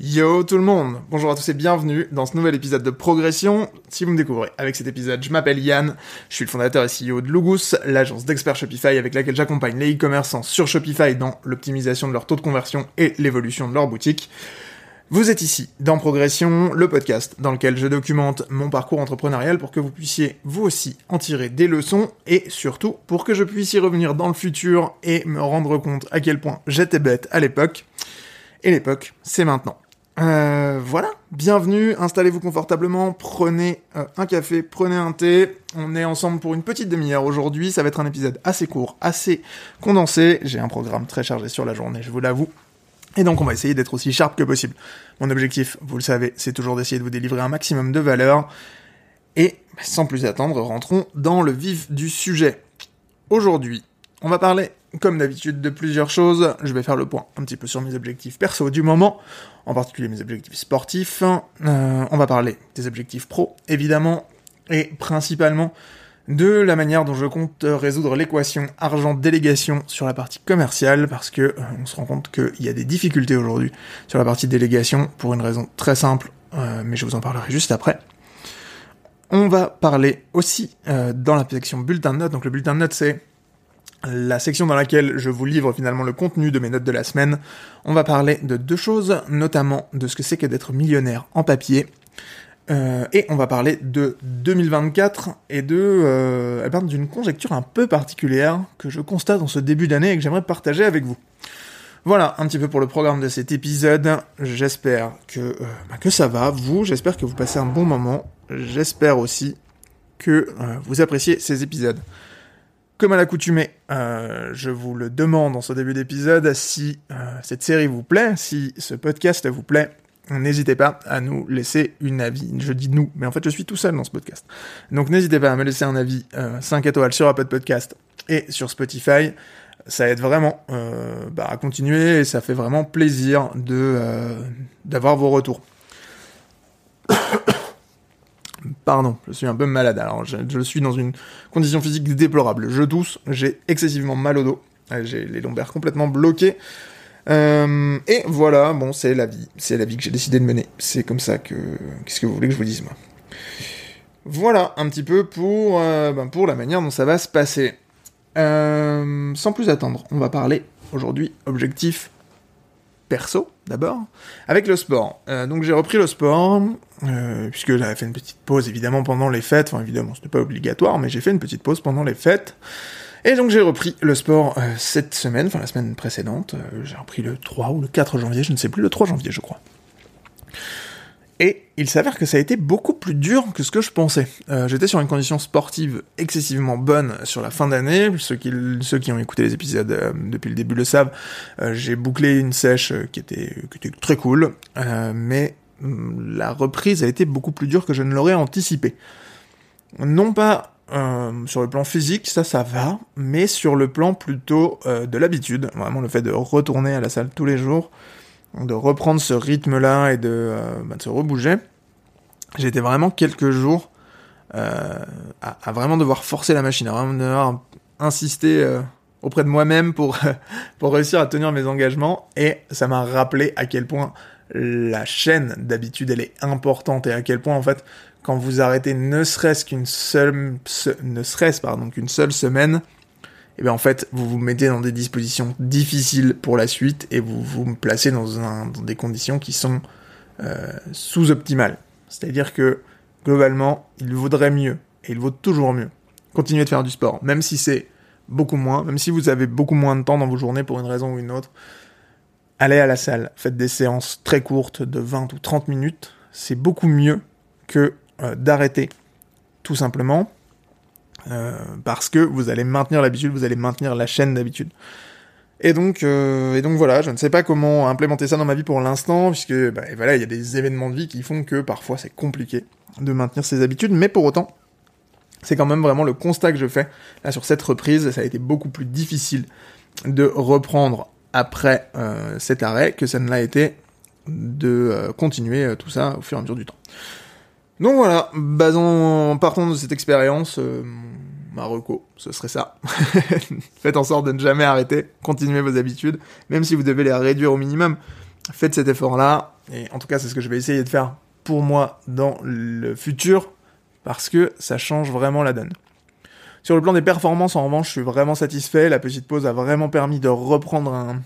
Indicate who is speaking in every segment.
Speaker 1: Yo tout le monde Bonjour à tous et bienvenue dans ce nouvel épisode de Progression. Si vous me découvrez avec cet épisode, je m'appelle Yann, je suis le fondateur et CEO de Lugus, l'agence d'experts Shopify avec laquelle j'accompagne les e-commerçants sur Shopify dans l'optimisation de leur taux de conversion et l'évolution de leur boutique. Vous êtes ici dans Progression, le podcast dans lequel je documente mon parcours entrepreneurial pour que vous puissiez vous aussi en tirer des leçons et surtout pour que je puisse y revenir dans le futur et me rendre compte à quel point j'étais bête à l'époque. Et l'époque, c'est maintenant. Euh, voilà, bienvenue, installez-vous confortablement, prenez euh, un café, prenez un thé. On est ensemble pour une petite demi-heure aujourd'hui. Ça va être un épisode assez court, assez condensé. J'ai un programme très chargé sur la journée, je vous l'avoue. Et donc on va essayer d'être aussi sharp que possible. Mon objectif, vous le savez, c'est toujours d'essayer de vous délivrer un maximum de valeur. Et sans plus attendre, rentrons dans le vif du sujet. Aujourd'hui, on va parler, comme d'habitude, de plusieurs choses. Je vais faire le point un petit peu sur mes objectifs perso du moment, en particulier mes objectifs sportifs. Euh, on va parler des objectifs pro, évidemment, et principalement de la manière dont je compte résoudre l'équation argent-délégation sur la partie commerciale, parce que euh, on se rend compte qu'il y a des difficultés aujourd'hui sur la partie délégation, pour une raison très simple, euh, mais je vous en parlerai juste après. On va parler aussi dans la section bulletin de notes. Donc le bulletin de notes, c'est la section dans laquelle je vous livre finalement le contenu de mes notes de la semaine. On va parler de deux choses, notamment de ce que c'est que d'être millionnaire en papier. Euh, et on va parler de 2024 et de euh, eh ben, d'une conjecture un peu particulière que je constate en ce début d'année et que j'aimerais partager avec vous. Voilà un petit peu pour le programme de cet épisode. J'espère que, euh, bah, que ça va, vous. J'espère que vous passez un bon moment. J'espère aussi que euh, vous appréciez ces épisodes. Comme à l'accoutumée, euh, je vous le demande en ce début d'épisode, si euh, cette série vous plaît, si ce podcast vous plaît, n'hésitez pas à nous laisser une avis. Je dis nous, mais en fait je suis tout seul dans ce podcast. Donc n'hésitez pas à me laisser un avis euh, 5 étoiles sur Apple Podcast et sur Spotify. Ça aide vraiment euh, bah, à continuer et ça fait vraiment plaisir d'avoir vos retours. Pardon, je suis un peu malade. Alors, je, suis dans une condition physique déplorable. Je tousse, j'ai excessivement mal au dos, j'ai les lombaires complètement bloqués. Euh, et voilà, bon, c'est la vie, c'est la vie que j'ai décidé de mener. C'est comme ça que, qu'est-ce que vous voulez que je vous dise moi? Voilà, un petit peu pour, euh, ben pour la manière dont ça va se passer. Euh, sans plus attendre, on va parler aujourd'hui objectif perso d'abord, avec le sport. Euh, donc j'ai repris le sport, euh, puisque j'avais fait une petite pause évidemment pendant les fêtes, enfin évidemment c'était pas obligatoire, mais j'ai fait une petite pause pendant les fêtes. Et donc j'ai repris le sport euh, cette semaine, enfin la semaine précédente, j'ai repris le 3 ou le 4 janvier, je ne sais plus, le 3 janvier je crois. Il s'avère que ça a été beaucoup plus dur que ce que je pensais. Euh, J'étais sur une condition sportive excessivement bonne sur la fin d'année. Ceux qui, ont écouté les épisodes euh, depuis le début le savent. Euh, J'ai bouclé une sèche qui était, très cool. Mais la reprise a été beaucoup plus dure que je ne l'aurais anticipé. Non pas sur le plan physique, ça, ça va, mais sur le plan plutôt de l'habitude, vraiment le fait de retourner à la salle tous les jours, de reprendre ce rythme-là et de, euh, bah, se rebouger, été vraiment quelques jours euh, à, à, vraiment devoir forcer la machine, à vraiment devoir insister euh, auprès de moi-même pour, pour réussir à tenir mes engagements, et ça m'a rappelé à quel point la chaîne d'habitude elle est importante et à quel point en fait quand vous arrêtez ne serait-ce qu'une seule ne serait-ce pardon qu'une seule semaine et bien en fait vous vous mettez dans des dispositions difficiles pour la suite et vous vous placez dans, des conditions qui sont euh, sous-optimales. C'est-à-dire que globalement il vaudrait mieux et il vaut toujours mieux continuer de faire du sport. Même si c'est beaucoup moins même si vous avez beaucoup moins de temps dans vos journées pour une raison ou une autre allez à la salle, faites des séances très courtes de 20 ou 30 minutes, c'est beaucoup mieux que euh, d'arrêter, tout simplement, euh, parce que vous allez maintenir l'habitude, vous allez maintenir la chaîne d'habitude. Et donc, euh, et donc voilà, je ne sais pas comment implémenter ça dans ma vie pour l'instant, puisque bah, voilà, il y a des événements de vie qui font que parfois c'est compliqué de maintenir ses habitudes, mais pour autant, c'est quand même vraiment le constat que je fais là sur cette reprise. Ça a été beaucoup plus difficile de reprendre après euh, cet arrêt que ça ne l'a été de continuer tout ça au fur et à mesure du temps. Donc voilà, basant, partant de cette expérience, euh, ma reco, ce serait ça. Faites en sorte de ne jamais arrêter, continuez vos habitudes, même si vous devez les réduire au minimum. faites cet effort-là, et en tout cas c'est ce que je vais essayer de faire pour moi dans le futur, parce que ça change vraiment la donne. Sur le plan des performances, en revanche, je suis vraiment satisfait. La petite pause a vraiment permis de reprendre un,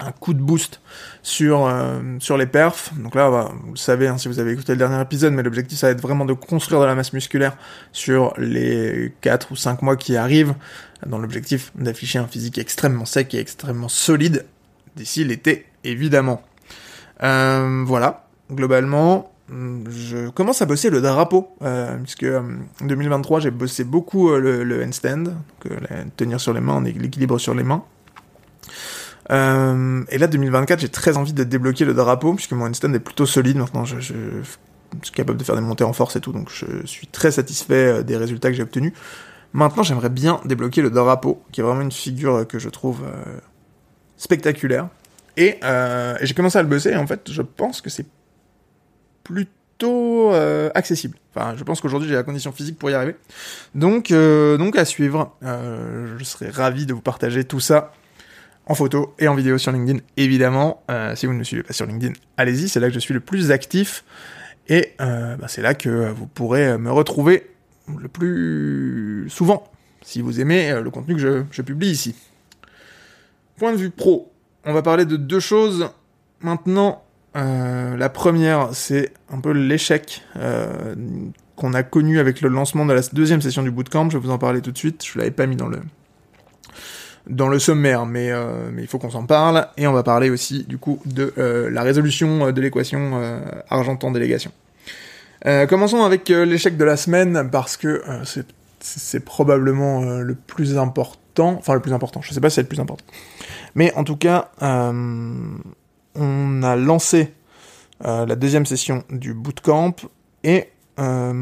Speaker 1: un coup de boost sur euh, les perfs. Donc là, bah, vous le savez hein, si vous avez écouté le dernier épisode, mais l'objectif ça va être vraiment de construire de la masse musculaire sur les 4 ou 5 mois qui arrivent, dans l'objectif d'afficher un physique extrêmement sec et extrêmement solide d'ici l'été, évidemment. Euh, voilà, globalement, je commence à bosser le drapeau, euh, puisque en 2023 j'ai bossé beaucoup le, handstand, tenir sur les mains, l'équilibre sur les mains. Et là 2024 j'ai très envie de débloquer le drapeau, puisque mon handstand est plutôt solide maintenant, je, suis capable de faire des montées en force et tout, donc je suis très satisfait des résultats que j'ai obtenus. Maintenant j'aimerais bien débloquer le drapeau, qui est vraiment une figure que je trouve spectaculaire. Et, j'ai commencé à le bosser, et en fait je pense que c'est plutôt euh, accessible. Enfin, je pense qu'aujourd'hui j'ai la condition physique pour y arriver. Donc, euh, donc à suivre. Euh, je serais ravi de vous partager tout ça en photo et en vidéo sur LinkedIn, évidemment. si vous ne me suivez pas sur LinkedIn, allez-y, c'est là que je suis le plus actif. Et bah, c'est là que vous pourrez me retrouver le plus souvent, si vous aimez le contenu que je, publie ici. Point de vue pro, on va parler de deux choses maintenant euh, la première, c'est un peu l'échec euh, qu'on a connu avec le lancement de la deuxième session du bootcamp. Je vais vous en parler tout de suite. Je l'avais pas mis dans le dans le sommaire, mais euh, mais il faut qu'on s'en parle. Et on va parler aussi du coup de la résolution de l'équation argentan délégation. commençons avec l'échec de la semaine parce que c'est probablement le plus important, enfin le plus important. Je sais pas si c'est le plus important, mais en tout cas on a lancé euh, la deuxième session du bootcamp et euh,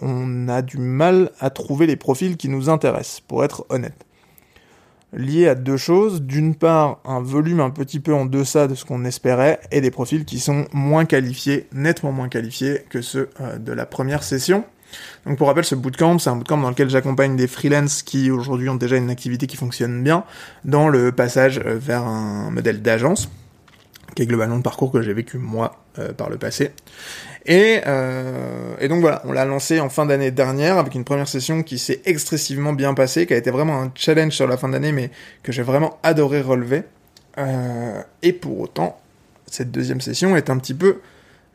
Speaker 1: on a du mal à trouver les profils qui nous intéressent, pour être honnête. Lié à deux choses, d'une part un volume un petit peu en deçà de ce qu'on espérait, et des profils qui sont moins qualifiés, nettement moins qualifiés que ceux euh, de la première session. Donc pour rappel, ce bootcamp, c'est un bootcamp dans lequel j'accompagne des freelances qui aujourd'hui ont déjà une activité qui fonctionne bien, dans le passage vers un modèle d'agence qui est globalement le parcours que j'ai vécu moi euh, par le passé. Et, euh, et donc voilà, on l'a lancé en fin d'année dernière avec une première session qui s'est excessivement bien passée, qui a été vraiment un challenge sur la fin d'année, mais que j'ai vraiment adoré relever. Euh, et pour autant, cette deuxième session est un petit peu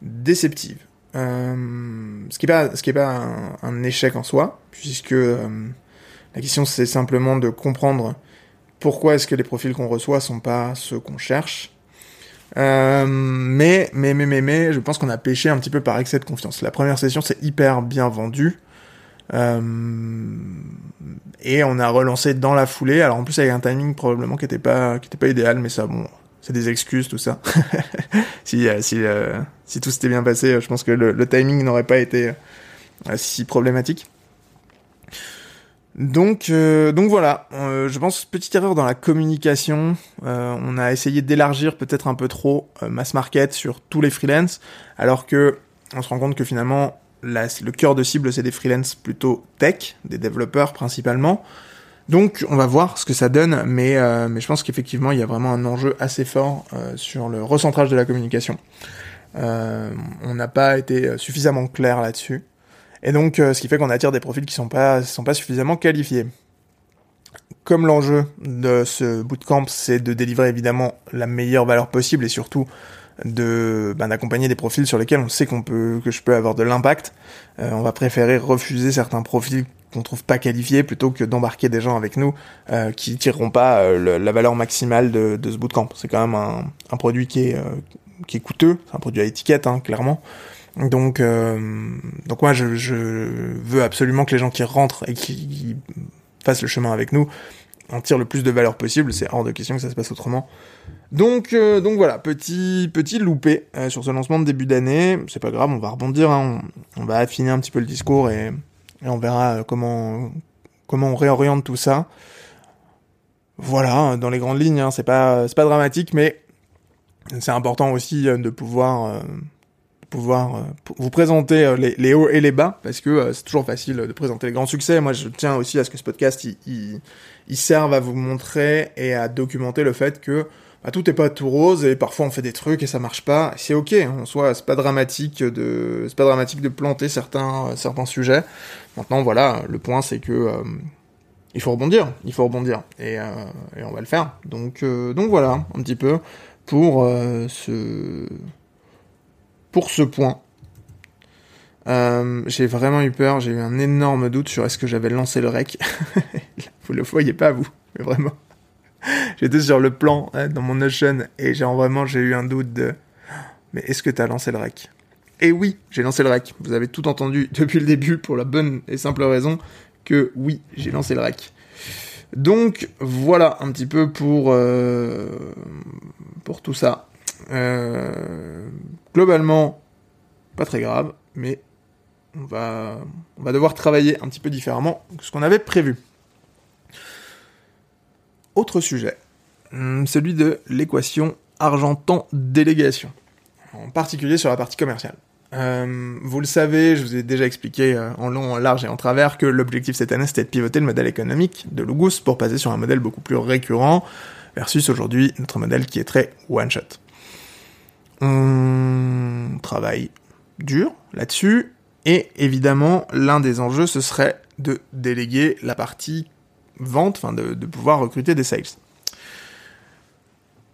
Speaker 1: déceptive. Ce qui n'est pas, ce qui pas un, un, échec en soi, puisque la question c'est simplement de comprendre pourquoi est-ce que les profils qu'on reçoit sont pas ceux qu'on cherche euh, mais, mais, mais, mais, mais, je pense qu'on a pêché un petit peu par excès de confiance. La première session, c'est hyper bien vendu. Euh, et on a relancé dans la foulée. Alors en plus avec un timing probablement qui était pas qui était pas idéal, mais ça bon, c'est des excuses tout ça. si euh, si euh, si tout s'était bien passé, je pense que le timing n'aurait pas été si problématique. Donc, euh, donc voilà, euh, je pense petite erreur dans la communication. Euh, on a essayé d'élargir peut-être un peu trop mass market sur tous les freelances, alors que on se rend compte que finalement le cœur de cible c'est des freelances plutôt tech, des développeurs principalement. Donc on va voir ce que ça donne, mais mais je pense qu'effectivement il y a vraiment un enjeu assez fort sur le recentrage de la communication. on n'a pas été suffisamment clair là-dessus. Et donc, euh, ce qui fait qu'on attire des profils qui sont pas, sont pas suffisamment qualifiés. Comme l'enjeu de ce bootcamp, c'est de délivrer évidemment la meilleure valeur possible et surtout de ben, d'accompagner des profils sur lesquels on sait qu'on peut que je peux avoir de l'impact. Euh, on va préférer refuser certains profils qu'on trouve pas qualifiés plutôt que d'embarquer des gens avec nous euh, qui tireront pas euh, la valeur maximale de, de ce bootcamp. C'est quand même un, un produit qui est qui est coûteux, c'est un produit à étiquette hein, clairement. Donc, euh, donc moi, je, je, veux absolument que les gens qui rentrent et qui fassent le chemin avec nous en tirent le plus de valeur possible. C'est hors de question que ça se passe autrement. Donc, euh, donc voilà, petit, petit loupé euh, sur ce lancement de début d'année. C'est pas grave, on va rebondir. Hein. On, va affiner un petit peu le discours et, et on verra comment, comment on réoriente tout ça. Voilà, dans les grandes lignes, hein, c'est pas, c'est pas dramatique, mais c'est important aussi de pouvoir pouvoir euh, vous présenter euh, les, les, hauts et les bas, parce que euh, c'est toujours facile de présenter les grands succès. Moi, je tiens aussi à ce que ce podcast, il, il, il serve à vous montrer et à documenter le fait que bah, tout est pas tout rose et parfois on fait des trucs et ça marche pas. C'est ok, en soi, c'est pas dramatique de, c'est pas dramatique de planter certains, certains sujets. Maintenant, voilà, le point c'est que euh, il faut rebondir, il faut rebondir et, euh, et on va le faire. Donc, euh, donc voilà, un petit peu pour ce, pour ce point. j'ai vraiment eu peur, j'ai eu un énorme doute sur est-ce que j'avais lancé le rec. Vous le voyez pas vous, vraiment. J'étais sur le plan hein, dans mon Notion et genre vraiment j'ai eu un doute de mais est-ce que t'as lancé le rec? Et oui, j'ai lancé le rec. Vous avez tout entendu depuis le début pour la bonne et simple raison que oui, j'ai lancé le rec. Donc voilà un petit peu pour euh, pour tout ça. Euh, globalement, pas très grave, mais on va devoir travailler un petit peu différemment que ce qu'on avait prévu. Autre sujet, hum, celui de l'équation argent-temps-délégation, en particulier sur la partie commerciale. Hum, vous le savez, je vous ai déjà expliqué euh, en long, en large et en travers que l'objectif cette année c'était de pivoter le modèle économique de Lugus pour passer sur un modèle beaucoup plus récurrent versus aujourd'hui notre modèle qui est très one-shot. On travaille dur là-dessus et évidemment l'un des enjeux ce serait de déléguer la partie vente, enfin de, pouvoir recruter des sales.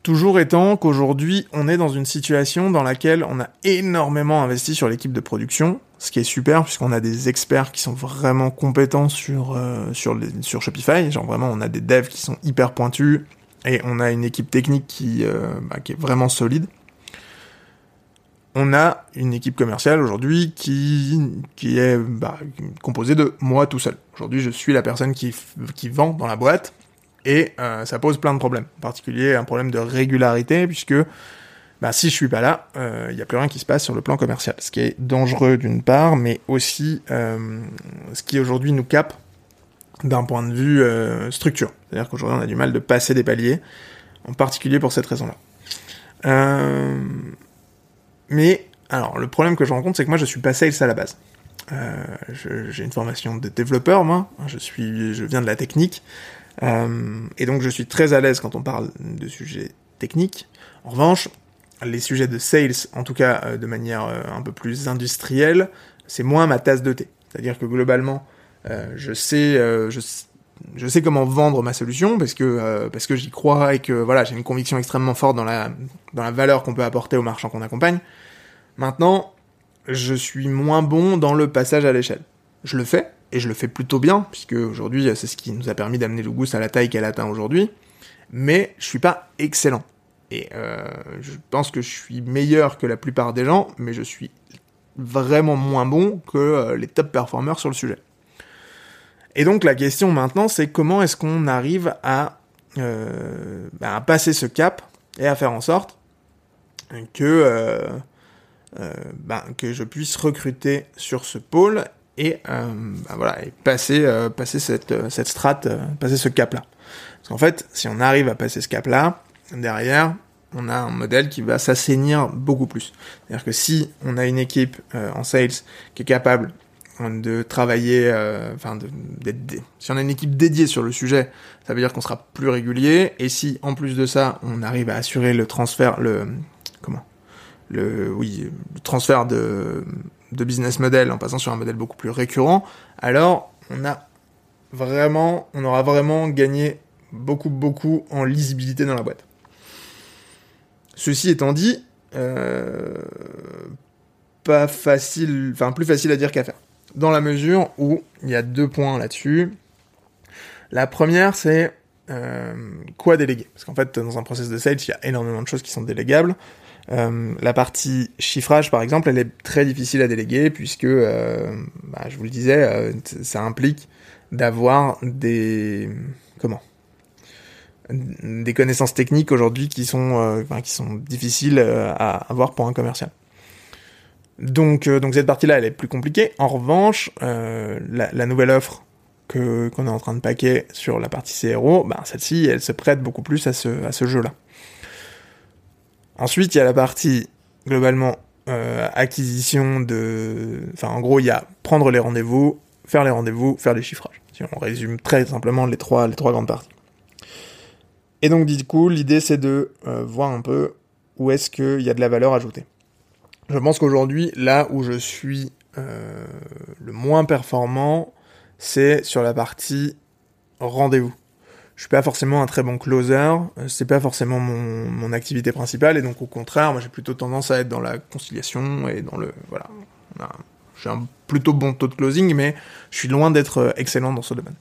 Speaker 1: Toujours étant qu'aujourd'hui, on est dans une situation dans laquelle on a énormément investi sur l'équipe de production, ce qui est super puisqu'on a des experts qui sont vraiment compétents sur euh, sur, sur Shopify. Genre vraiment, on a des devs qui sont hyper pointus et on a une équipe technique qui euh, bah, qui est vraiment solide on a une équipe commerciale aujourd'hui qui, est bah, composée de moi tout seul. Aujourd'hui, je suis la personne qui, vend dans la boîte et euh, ça pose plein de problèmes. En particulier, un problème de régularité puisque bah, si je suis pas là, il euh, n'y a plus rien qui se passe sur le plan commercial. Ce qui est dangereux d'une part, mais aussi euh, ce qui aujourd'hui nous cape d'un point de vue structure. C'est-à-dire qu'aujourd'hui, on a du mal de passer des paliers, en particulier pour cette raison-là. Mais alors, le problème que je rencontre, c'est que moi, je suis pas sales à la base. Euh, j'ai une formation de développeur, moi. Je suis, je viens de la technique, euh, et donc je suis très à l'aise quand on parle de sujets techniques. En revanche, les sujets de sales, en tout cas euh, de manière un peu plus industrielle, c'est moins ma tasse de thé. C'est-à-dire que globalement, je sais, je, je sais comment vendre ma solution parce que parce que j'y crois et que voilà, j'ai une conviction extrêmement forte dans la dans la valeur qu'on peut apporter aux marchands qu'on accompagne. Maintenant, je suis moins bon dans le passage à l'échelle. Je le fais, et je le fais plutôt bien, puisque aujourd'hui, c'est ce qui nous a permis d'amener Lugus à la taille qu'elle atteint aujourd'hui, mais je suis pas excellent. Et euh, je pense que je suis meilleur que la plupart des gens, mais je suis vraiment moins bon que euh, les top performers sur le sujet. Et donc la question maintenant, c'est comment est-ce qu'on arrive à, euh, bah, passer ce cap et à faire en sorte que ben, que je puisse recruter sur ce pôle et euh, ben voilà et passer euh, passer cette cette strate passer ce cap là parce qu'en fait si on arrive à passer ce cap là derrière on a un modèle qui va s'assainir beaucoup plus c'est à dire que si on a une équipe en sales qui est capable de travailler, enfin, de, si on a une équipe dédiée sur le sujet, ça veut dire qu'on sera plus régulier. Et si en plus de ça, on arrive à assurer le transfert, le le, oui, transfert de, business model en passant sur un modèle beaucoup plus récurrent, alors on aura vraiment gagné beaucoup, beaucoup en lisibilité dans la boîte. Ceci étant dit, euh, pas facile, enfin plus facile à dire qu'à faire. Dans la mesure où il y a deux points là-dessus. La première, c'est euh, quoi déléguer? Parce qu'en fait, dans un process de sales, il y a énormément de choses qui sont délégables. Euh, la partie chiffrage, par exemple, elle est très difficile à déléguer puisque, euh, bah, je vous le disais, euh, ça implique d'avoir des comment des connaissances techniques aujourd'hui qui sont qui sont difficiles à avoir pour un commercial. Donc donc cette partie-là, elle est plus compliquée. En revanche, la, nouvelle offre qu'on est en train de paquer sur la partie CRO, bah, celle-ci, elle se prête beaucoup plus à ce jeu-là. Ensuite, il y a la partie globalement euh, acquisition de... Enfin, en gros, il y a prendre les rendez-vous, faire les rendez-vous, faire les chiffrages. Si on résume très simplement les trois, les trois grandes parties. Et donc du coup, l'idée c'est de voir un peu où est-ce qu'il y a de la valeur ajoutée. Je pense qu'aujourd'hui, là où je suis le moins performant, c'est sur la partie rendez-vous je suis pas forcément un très bon closer, euh, c'est pas forcément mon, activité principale, et donc au contraire, moi j'ai plutôt tendance à être dans la conciliation et dans le voilà. J'ai un plutôt bon taux de closing, mais je suis loin d'être euh, excellent dans ce domaine.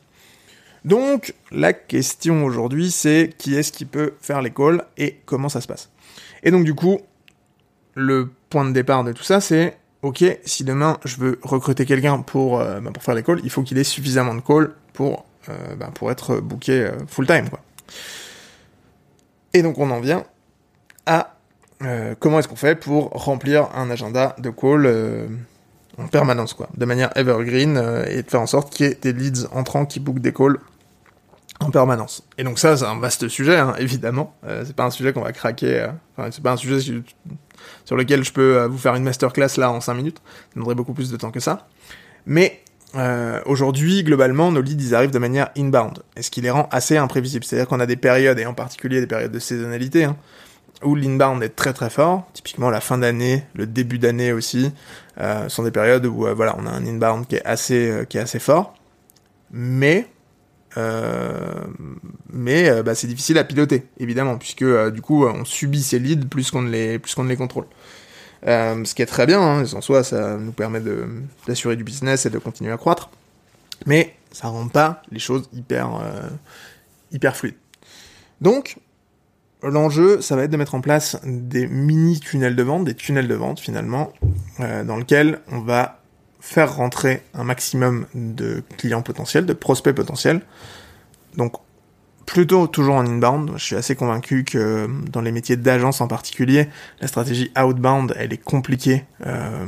Speaker 1: Donc la question aujourd'hui, c'est qui est-ce qui peut faire les calls et comment ça se passe? Et donc du coup, le point de départ de tout ça, c'est ok, si demain je veux recruter quelqu'un pour, euh, bah, pour faire les calls, il faut qu'il ait suffisamment de calls pour ben, pour être booké euh, full time quoi. Et donc on en vient à euh, comment est-ce qu'on fait pour remplir un agenda de call en permanence quoi, de manière evergreen et de faire en sorte qu'il y ait des leads entrants qui bookent des calls en permanence. Et donc ça, c'est un vaste sujet, hein, évidemment. c'est pas un sujet qu'on va craquer. C'est pas un sujet sur lequel je peux vous faire une masterclass là en 5 minutes. Ça demanderait beaucoup plus de temps que ça. Mais euh, aujourd'hui, globalement, nos leads, ils arrivent de manière inbound, et ce qui les rend assez imprévisibles. C'est-à-dire qu'on a des périodes, et en particulier des périodes de saisonnalité, hein, où l'inbound est très très fort. Typiquement, la fin d'année, le début d'année aussi, euh, sont des périodes où euh, voilà, on a un inbound qui est assez euh, qui est assez fort, mais mais bah, c'est difficile à piloter, évidemment, puisque du coup, on subit ces leads plus qu'on ne les plus qu'on ne les contrôle. Euh, ce qui est très bien, hein, en soi, ça nous permet d'assurer du business et de continuer à croître. Mais ça rend pas les choses hyper, euh, hyper fluides. Donc, l'enjeu, ça va être de mettre en place des mini tunnels de vente, des tunnels de vente finalement, euh, dans lesquels on va faire rentrer un maximum de clients potentiels, de prospects potentiels. Donc, plutôt toujours en inbound. Je suis assez convaincu que dans les métiers d'agence en particulier, la stratégie outbound, elle est compliquée. Euh,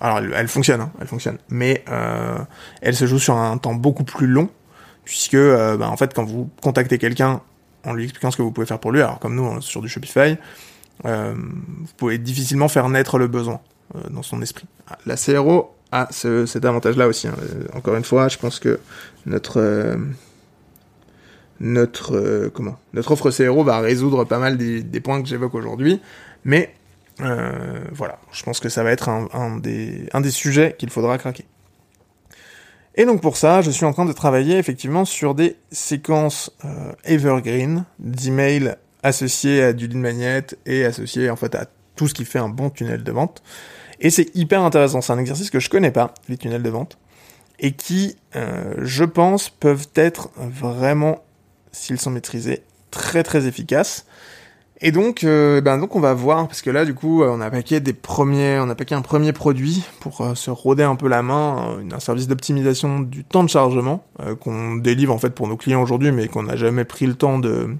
Speaker 1: alors, elle, fonctionne, hein, elle fonctionne, mais euh, elle se joue sur un temps beaucoup plus long, puisque euh, bah, en fait, quand vous contactez quelqu'un en lui expliquant ce que vous pouvez faire pour lui, alors comme nous sur du Shopify, vous pouvez difficilement faire naître le besoin dans son esprit. La CRO a cet avantage-là aussi. Hein. Encore une fois, je pense que notre notre euh, comment notre offre CRO va résoudre pas mal des, points que j'évoque aujourd'hui, mais euh, voilà, je pense que ça va être un, des, un des sujets qu'il faudra craquer. Et donc pour ça, je suis en train de travailler effectivement sur des séquences euh, evergreen d'emails associés à du lead magnet et associés en fait à tout ce qui fait un bon tunnel de vente. Et c'est hyper intéressant, c'est un exercice que je connais pas, les tunnels de vente, et qui, je pense, peuvent être vraiment s'ils sont maîtrisés, très très efficaces. Et donc, euh, ben donc on va voir parce que là du coup on a paqué des premiers, on a paqué un premier produit pour euh, se roder un peu la main, un service d'optimisation du temps de chargement euh, qu'on délivre en fait pour nos clients aujourd'hui, mais qu'on n'a jamais pris le temps de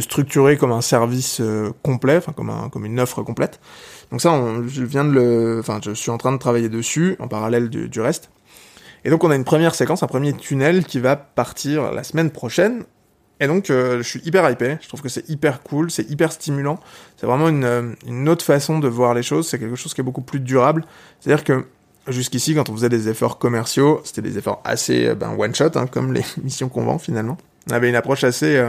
Speaker 1: structurer comme un service complet, enfin comme un comme une offre complète. Donc ça, je viens de le, enfin je suis en train de travailler dessus en parallèle du reste. Et donc on a une première séquence, un premier tunnel qui va partir la semaine prochaine. Et donc euh, je suis hyper hypé, je trouve que c'est hyper cool, c'est hyper stimulant. C'est vraiment une, euh, une, autre façon de voir les choses, c'est quelque chose qui est beaucoup plus durable. C'est-à-dire que jusqu'ici, quand on faisait des efforts commerciaux, c'était des efforts assez euh, ben, one-shot, hein, comme les missions qu'on vend finalement. On avait une approche assez...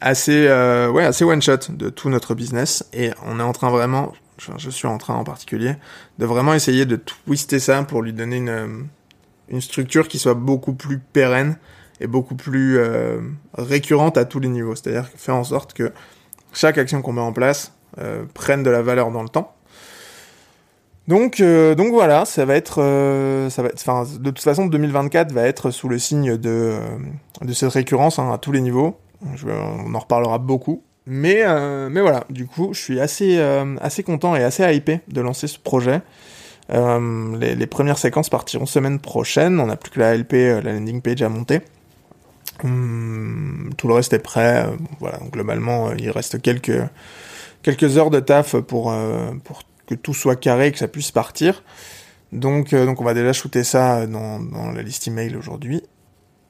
Speaker 1: assez ouais assez one shot de tout notre business et on est en train vraiment je suis en train en particulier, de vraiment essayer de twister ça pour lui donner une, une structure qui soit beaucoup plus pérenne et beaucoup plus euh, récurrente à tous les niveaux. C'est-à-dire faire en sorte que chaque action qu'on met en place euh, prenne de la valeur dans le temps. Donc, euh, donc voilà, ça va être, ça va enfin, de toute façon, 2024 va être sous le signe de, de cette récurrence hein, à tous les niveaux. On en reparlera beaucoup. Mais, euh, mais voilà, du coup, je suis assez, euh, assez content et assez hypé de lancer ce projet. Euh, les, premières séquences partiront semaine prochaine. On n'a plus que la LP, la landing page à monter. Hum, tout le reste est prêt. Voilà, globalement, euh, il reste quelques, quelques heures de taf pour, pour que tout soit carré et que ça puisse partir. Donc, donc on va déjà shooter ça dans, dans la liste email aujourd'hui.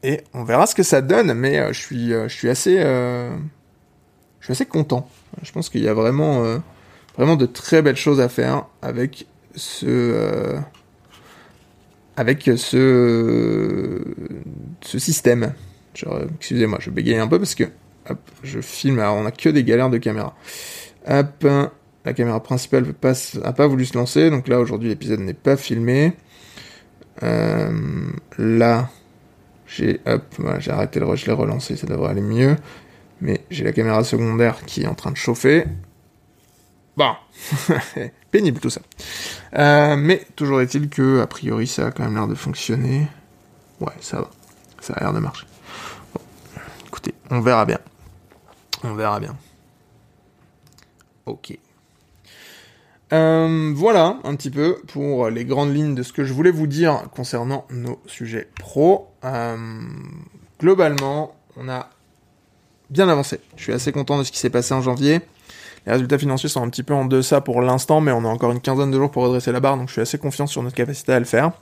Speaker 1: Et on verra ce que ça donne, mais je suis, je suis assez je suis assez content. Je pense qu'il y a vraiment, euh, vraiment de très belles choses à faire avec ce, euh, avec ce, ce système. Excusez-moi, je bégaye un peu parce que je filme. Alors on a que des galères de caméra. Hop, la caméra principale n'a pas, pas voulu se lancer, donc là aujourd'hui l'épisode n'est pas filmé. Euh, là, j'ai j'ai arrêté le je l'ai relancé, ça devrait aller mieux. Mais j'ai la caméra secondaire qui est en train de chauffer. Bon, pénible tout ça. Euh, mais toujours est-il que, a priori, ça a quand même l'air de fonctionner. Ouais, ça va. Ça a l'air de marcher. Bon, écoutez, on verra bien. On verra bien. Ok. Euh, voilà un petit peu pour les grandes lignes de ce que je voulais vous dire concernant nos sujets pro. Euh, globalement, on a bien avancé. Je suis assez content de ce qui s'est passé en janvier. Les résultats financiers sont un petit peu en deçà pour l'instant, mais on a encore une quinzaine de jours pour redresser la barre, donc je suis assez confiant sur notre capacité à le faire.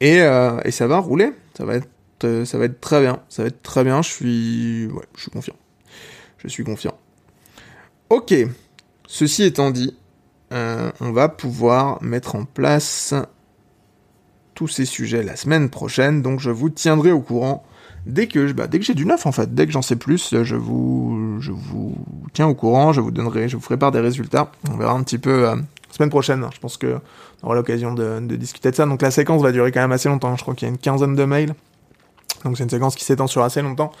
Speaker 1: Et, euh, ça va rouler, ça va être, ça va être très bien, ça va être très bien. Je suis, je suis confiant. Je suis confiant. Ok. Ceci étant dit, euh, on va pouvoir mettre en place tous ces sujets la semaine prochaine, donc je vous tiendrai au courant dès que, bah, dès que j'ai du neuf en fait, dès que j'en sais plus, je vous, je vous tiens au courant, je vous donnerai, je vous ferai part des résultats. On verra un petit peu euh, semaine prochaine. Je pense que on aura l'occasion de, discuter de ça. Donc la séquence va durer quand même assez longtemps. Je crois qu'il y a une quinzaine de mails, donc c'est une séquence qui s'étend sur assez longtemps.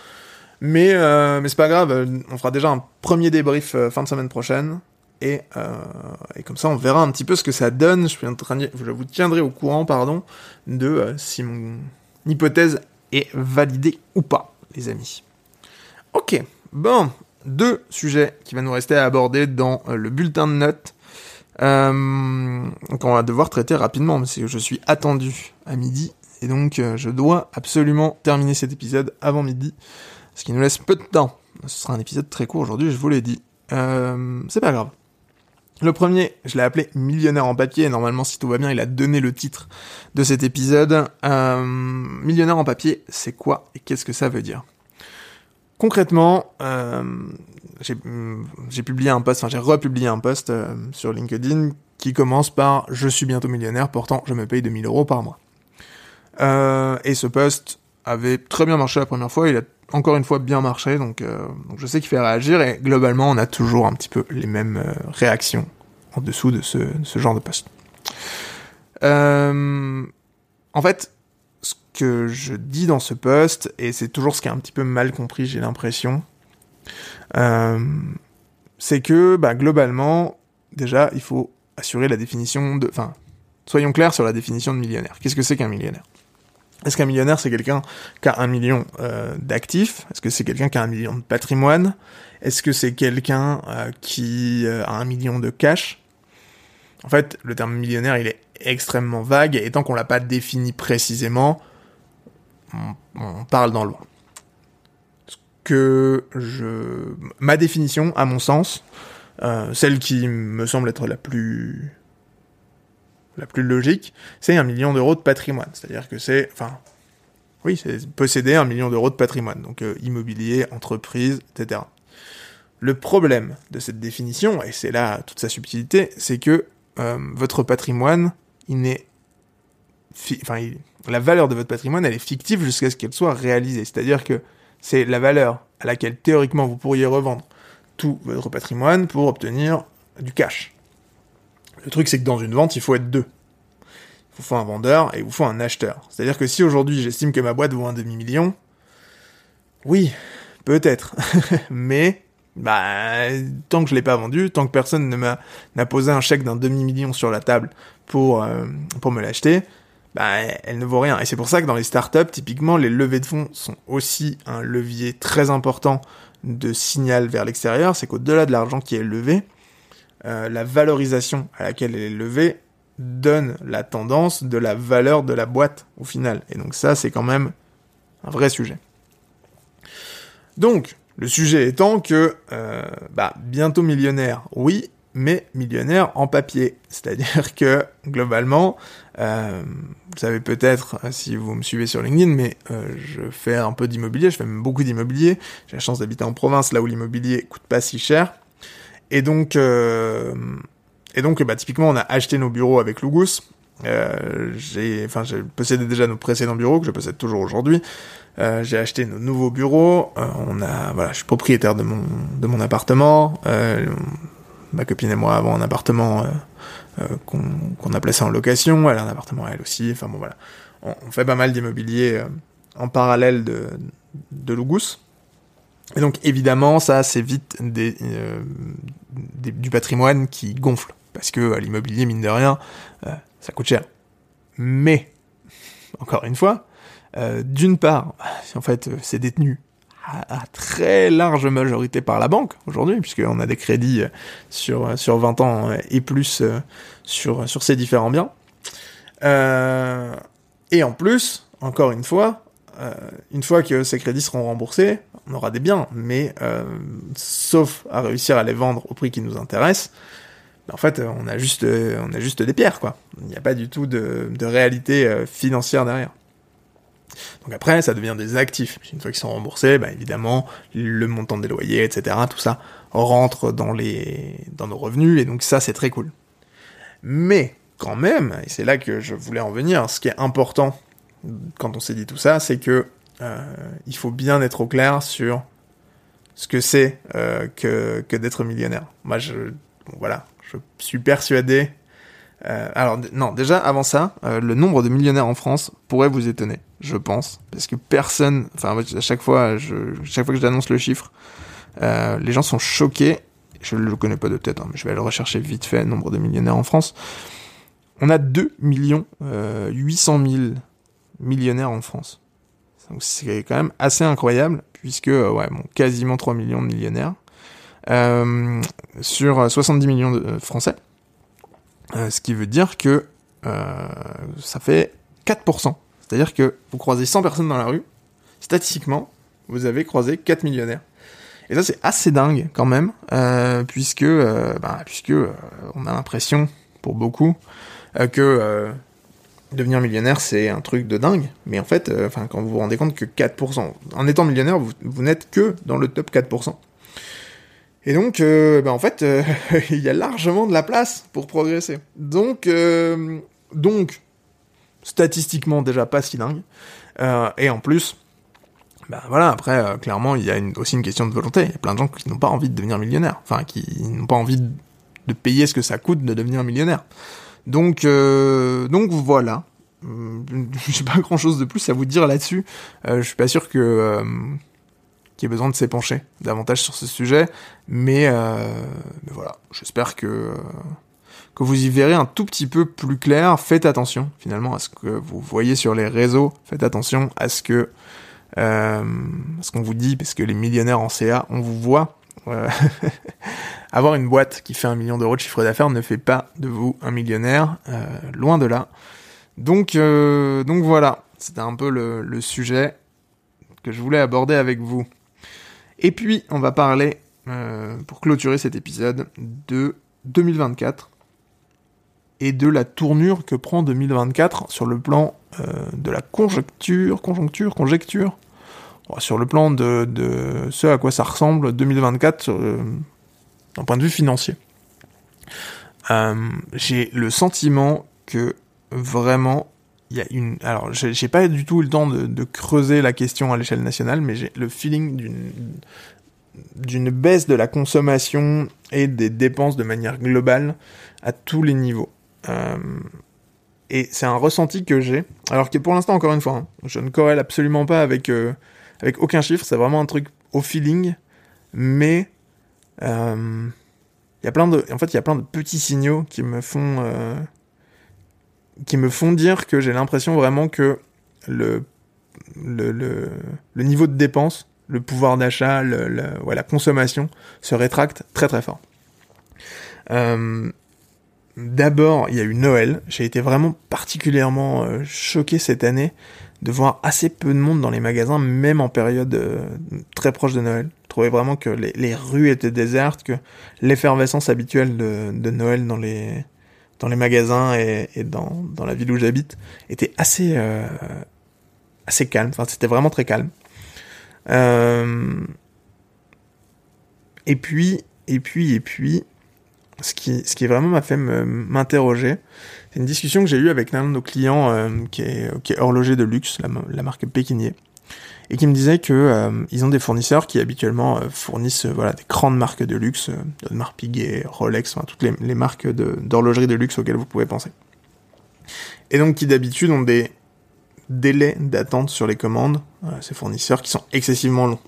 Speaker 1: Mais euh, mais c'est pas grave, on fera déjà un premier débrief fin de semaine prochaine. Euh, et, comme ça, on verra un petit peu ce que ça donne. Je, je vous tiendrai au courant, pardon, de euh, si mon hypothèse est validée ou pas, les amis. Ok, bon, deux sujets qui va nous rester à aborder dans euh, le bulletin de notes. donc on va devoir traiter rapidement, parce que je suis attendu à midi, et donc je dois absolument terminer cet épisode avant midi, ce qui nous laisse peu de temps. Ce sera un épisode très court aujourd'hui, je vous l'ai dit. c'est pas grave. Le premier, je l'ai appelé Millionnaire en papier, normalement, si tout va bien, il a donné le titre de cet épisode. Euh, millionnaire en papier, c'est quoi et qu'est-ce que ça veut dire? Concrètement, euh, j'ai publié un post, enfin j'ai republié un post euh, sur LinkedIn qui commence par « Je suis bientôt millionnaire, pourtant je me paye 2000 euros par mois Et ce post avait très bien marché la première fois, il a encore une fois bien marché, donc, euh, donc je sais qu'il fait réagir, et globalement on a toujours un petit peu les mêmes euh, réactions en dessous de ce, genre de post. Euh, en fait, ce que je dis dans ce post, et c'est toujours ce qui est un petit peu mal compris, j'ai l'impression, c'est que bah, globalement, déjà, il faut assurer la définition de... Enfin, soyons clairs sur la définition de millionnaire. Qu'est-ce que c'est qu'un millionnaire? Est-ce qu'un millionnaire, c'est quelqu'un qui a un million euh, d'actifs? Est-ce que c'est quelqu'un qui a un million de patrimoine? Est-ce que c'est quelqu'un euh, qui euh, a un million de cash? En fait, le terme millionnaire, il est extrêmement vague, et tant qu'on l'a pas défini précisément, on, parle dans le loin. Ce que je... Ma définition, à mon sens, celle qui me semble être la plus la plus logique, c'est un million d'euros de patrimoine. C'est-à-dire que c'est, enfin, oui, c'est posséder un million d'euros de patrimoine, donc euh, immobilier, entreprise, etc. Le problème de cette définition, et c'est là toute sa subtilité, c'est que euh, votre patrimoine, il n'est, enfin, la valeur de votre patrimoine, elle est fictive jusqu'à ce qu'elle soit réalisée. C'est-à-dire que c'est la valeur à laquelle théoriquement vous pourriez revendre tout votre patrimoine pour obtenir du cash. Le truc, c'est que dans une vente, il faut être deux. Il vous faut un vendeur et il vous faut un acheteur. C'est-à-dire que si aujourd'hui j'estime que ma boîte vaut un demi-million, oui, peut-être. Mais, bah, tant que je l'ai pas vendu, tant que personne ne m'a n'a posé un chèque d'un demi-million sur la table pour, euh, pour me l'acheter, bah, elle ne vaut rien. Et c'est pour ça que dans les startups, typiquement, les levées de fonds sont aussi un levier très important de signal vers l'extérieur. C'est qu'au-delà de l'argent qui est levé, euh, la valorisation à laquelle elle est levée donne la tendance de la valeur de la boîte au final. Et donc ça, c'est quand même un vrai sujet. Donc, le sujet étant que, euh, bah, bientôt millionnaire, oui, mais millionnaire en papier. C'est-à-dire que, globalement, euh, vous savez peut-être, si vous me suivez sur LinkedIn, mais je fais un peu d'immobilier, je fais même beaucoup d'immobilier. J'ai la chance d'habiter en province, là où l'immobilier coûte pas si cher. Et donc, euh, et donc, bah, typiquement, on a acheté nos bureaux avec Lugus. Euh, j'ai, enfin, j'ai possédé déjà nos précédents bureaux que je possède toujours aujourd'hui. Euh, j'ai acheté nos nouveaux bureaux. Euh, on a, voilà, je suis propriétaire de mon de mon appartement. Euh, ma copine et moi avons un appartement qu'on qu'on a placé en location. Elle a un appartement elle aussi. Enfin bon voilà, on, on fait pas mal d'immobilier en parallèle de de Lugus. Et donc évidemment, ça c'est vite des, des, du patrimoine qui gonfle parce que l'immobilier mine de rien, ça coûte cher. Mais encore une fois, euh, d'une part, en fait, euh, c'est détenu à, très large majorité par la banque aujourd'hui, puisqu'on a des crédits euh, sur, sur 20 ans et plus sur, sur ces différents biens. et en plus, encore une fois, une fois que ces crédits seront remboursés, on aura des biens, mais sauf à réussir à les vendre au prix qui nous intéresse, en fait, on a juste, on a juste des pierres, quoi. Il n'y a pas du tout de, réalité financière derrière. Donc après, ça devient des actifs. Une fois qu'ils sont remboursés, bah évidemment, le montant des loyers, etc., tout ça rentre dans les dans nos revenus, et donc ça, c'est très cool. Mais quand même, et c'est là que je voulais en venir, ce qui est important quand on s'est dit tout ça, c'est que euh, il faut bien être au clair sur ce que c'est euh, que, d'être millionnaire. Moi, je voilà, je suis persuadé euh, alors non, déjà avant ça, le nombre de millionnaires en France pourrait vous étonner, je pense, parce que personne, enfin à chaque fois, chaque fois que j'annonce le chiffre, les gens sont choqués. Je le connais pas de tête, hein, mais je vais le rechercher vite fait, nombre de millionnaires en France. On a 2 millions 800 000 millionnaires en France. C'est quand même assez incroyable, puisque ouais, bon, quasiment 3 millions de millionnaires sur 70 millions de Français. Euh, ce qui veut dire que euh, ça fait 4%. C'est-à-dire que vous croisez 100 personnes dans la rue, statistiquement, vous avez croisé 4 millionnaires. Et ça, c'est assez dingue quand même, euh, puisque, euh, bah, puisque euh, on a l'impression, pour beaucoup, que devenir millionnaire, c'est un truc de dingue. Mais en fait, enfin, quand vous vous rendez compte que 4%, en étant millionnaire, vous, n'êtes que dans le top 4%. Et donc, euh, bah, en fait, euh, il y a largement de la place pour progresser. Donc, euh, donc, statistiquement déjà pas si dingue. et en plus, bah voilà, après, clairement, il y a aussi une question de volonté. Il y a plein de gens qui n'ont pas envie de devenir millionnaire. Enfin, qui n'ont pas envie de payer ce que ça coûte de devenir millionnaire. Donc, donc voilà. J'ai pas grand chose de plus à vous dire là-dessus. je suis pas sûr que qui a besoin de s'épancher davantage sur ce sujet. Mais, euh, mais voilà, j'espère que, que vous y verrez un tout petit peu plus clair. Faites attention finalement à ce que vous voyez sur les réseaux. Faites attention à ce que euh, ce qu'on vous dit, parce que les millionnaires en CA, on vous voit. Euh, avoir une boîte qui fait un million d'euros de chiffre d'affaires ne fait pas de vous un millionnaire, euh, loin de là. Donc, euh, donc voilà, c'était un peu le, sujet que je voulais aborder avec vous. Et puis, on va parler, pour clôturer cet épisode, de 2024 et de la tournure que prend 2024 sur le plan de la conjecture, conjoncture, conjecture, sur le plan de, ce à quoi ça ressemble 2024 euh, d'un point de vue financier. J'ai le sentiment que vraiment il y a une. Alors, j'ai pas du tout eu le temps de, creuser la question à l'échelle nationale, mais j'ai le feeling d'une d'une baisse de la consommation et des dépenses de manière globale à tous les niveaux. Euh, et c'est un ressenti que j'ai, alors que pour l'instant, encore une fois, hein, je ne corrèle absolument pas avec, euh, avec aucun chiffre, c'est vraiment un truc au feeling, mais euh, il y a plein de, en fait, il y a plein de petits signaux qui me font euh, qui me font dire que j'ai l'impression vraiment que le, le, le, niveau de dépense, le pouvoir d'achat, la consommation se rétracte très très fort. Euh, D'abord, il y a eu Noël. J'ai été vraiment particulièrement euh, choqué cette année de voir assez peu de monde dans les magasins, même en période euh, très proche de Noël. Je trouvais vraiment que les, les rues étaient désertes, que l'effervescence habituelle de, de Noël dans les dans les magasins et, et dans, dans, la ville où j'habite était assez euh, assez calme. Enfin, c'était vraiment très calme. Euh, et puis et puis et puis ce qui, ce qui vraiment m'a fait m'interroger, c'est une discussion que j'ai eue avec l'un de nos clients euh, qui, est, horloger de luxe, la, marque Pékinier, et qui me disait que euh, ils ont des fournisseurs qui habituellement euh, fournissent voilà des grandes marques de luxe, de marque Piguet, Rolex, enfin toutes les, marques d'horlogerie de luxe auxquelles vous pouvez penser. Et donc qui d'habitude ont des délais d'attente sur les commandes, ces fournisseurs qui sont excessivement longs,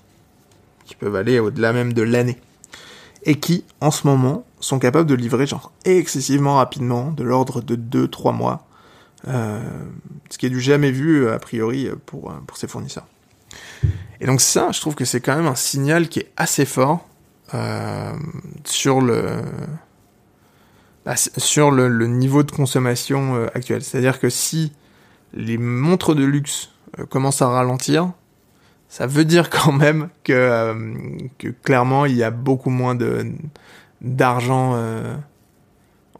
Speaker 1: qui peuvent aller au-delà même de l'année et qui, en ce moment, sont capables de livrer genre excessivement rapidement, de l'ordre de 2-3 mois, euh, ce qui est du jamais vu a priori pour, pour ces fournisseurs. Et donc ça, je trouve que c'est quand même un signal qui est assez fort euh, sur le bah, sur le, niveau de consommation euh, actuel. C'est-à-dire que si les montres de luxe euh, commencent à ralentir, ça veut dire quand même que, euh, que clairement il y a beaucoup moins de d'argent euh,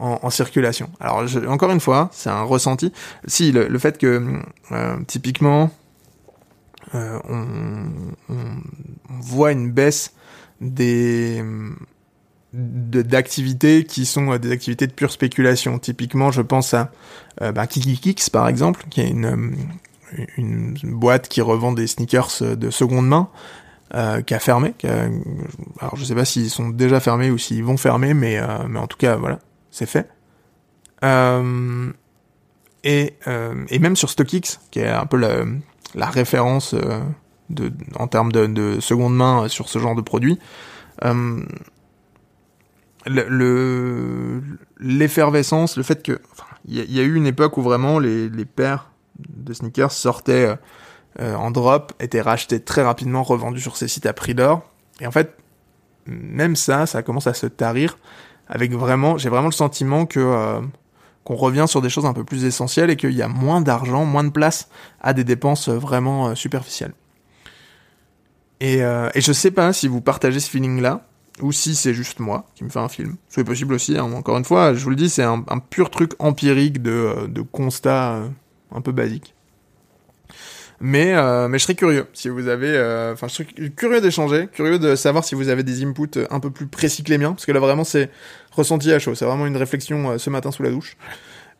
Speaker 1: en, en, circulation. Alors je, encore une fois, c'est un ressenti. Si le, le fait que euh, typiquement euh, on, on, on, voit une baisse des d'activités qui sont des activités de pure spéculation. Typiquement, je pense à euh, bah, KikiKix par exemple, qui est une une boîte qui revend des sneakers de seconde main euh, qui a fermé. Alors je sais pas s'ils sont déjà fermés ou s'ils vont fermer, mais euh, mais en tout cas voilà, c'est fait. Euh, et euh, et même sur StockX, qui est un peu la, référence euh, de en termes de, de, seconde main sur ce genre de produit. le l'effervescence, le, fait que il y, y, a eu une époque où vraiment les, les paires de sneakers sortaient euh, en drop, étaient rachetés très rapidement, revendus sur ces sites à prix d'or. Et en fait, même ça, ça commence à se tarir avec vraiment, j'ai vraiment le sentiment que euh, qu'on revient sur des choses un peu plus essentielles et qu'il y a moins d'argent, moins de place à des dépenses vraiment euh, superficielles. Et, euh, et je sais pas si vous partagez ce feeling-là, ou si c'est juste moi qui me fais un film. C'est possible aussi, hein. encore une fois, je vous le dis, c'est un, un, pur truc empirique de, de constat un peu basique. Mais, euh, mais je serais curieux si vous avez, euh, enfin, je serais curieux d'échanger, curieux de savoir si vous avez des inputs un peu plus précis que les miens, parce que là vraiment c'est ressenti à chaud, c'est vraiment une réflexion euh, ce matin sous la douche.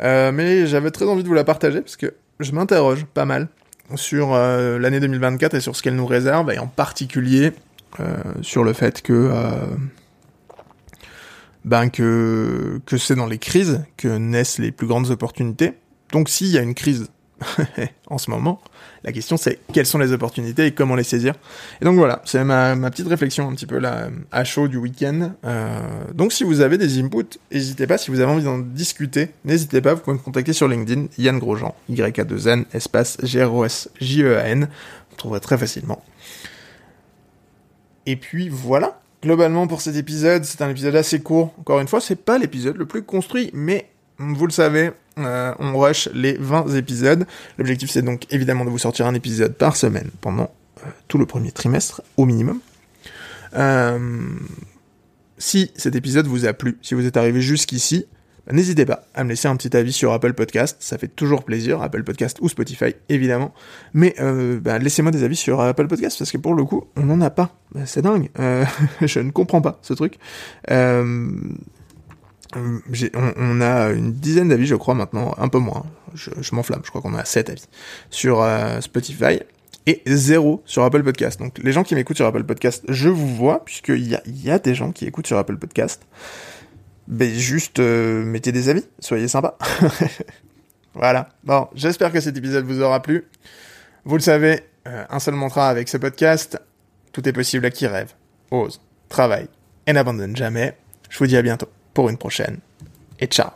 Speaker 1: Euh, mais j'avais très envie de vous la partager parce que je m'interroge pas mal sur euh, l'année 2024 et sur ce qu'elle nous réserve, et en particulier sur le fait que ben que que c'est dans les crises que naissent les plus grandes opportunités donc s'il y a une crise en ce moment, la question c'est quelles sont les opportunités et comment les saisir. Et donc voilà, c'est ma, petite réflexion un petit peu là à chaud du week-end. Euh, donc si vous avez des inputs, n'hésitez pas, si vous avez envie d'en discuter, n'hésitez pas, vous pouvez me contacter sur LinkedIn, Yann Grosjean, Y-A-2-N, espace G-R-O-S-J-E-A-N, vous trouverez très facilement. Et puis voilà, globalement pour cet épisode, c'est un épisode assez court. Encore une fois, c'est pas l'épisode le plus construit, mais vous le savez, euh, on rush les 20 épisodes. L'objectif c'est donc évidemment de vous sortir un épisode par semaine pendant euh, tout le premier trimestre au minimum. Euh, si cet épisode vous a plu, si vous êtes arrivé jusqu'ici, bah, n'hésitez pas à me laisser un petit avis sur Apple Podcast, ça fait toujours plaisir, Apple Podcast ou Spotify évidemment. Mais bah, laissez-moi des avis sur Apple Podcast parce que pour le coup, on n'en a pas. C'est dingue. je ne comprends pas ce truc. On, on, a une dizaine d'avis, je crois, maintenant, un peu moins. Je, je m'enflamme, je crois qu'on a 7 avis sur euh, Spotify et zéro sur Apple Podcast. Donc les gens qui m'écoutent sur Apple Podcast, je vous vois, puisqu'il y a, y a des gens qui écoutent sur Apple Podcast. Ben juste euh, mettez des avis, soyez sympa. voilà. Bon, j'espère que cet épisode vous aura plu. Vous le savez, euh, un seul mantra avec ce podcast, tout est possible à qui rêve, ose, travaille et n'abandonne jamais. Je vous dis à bientôt pour une prochaine. Et ciao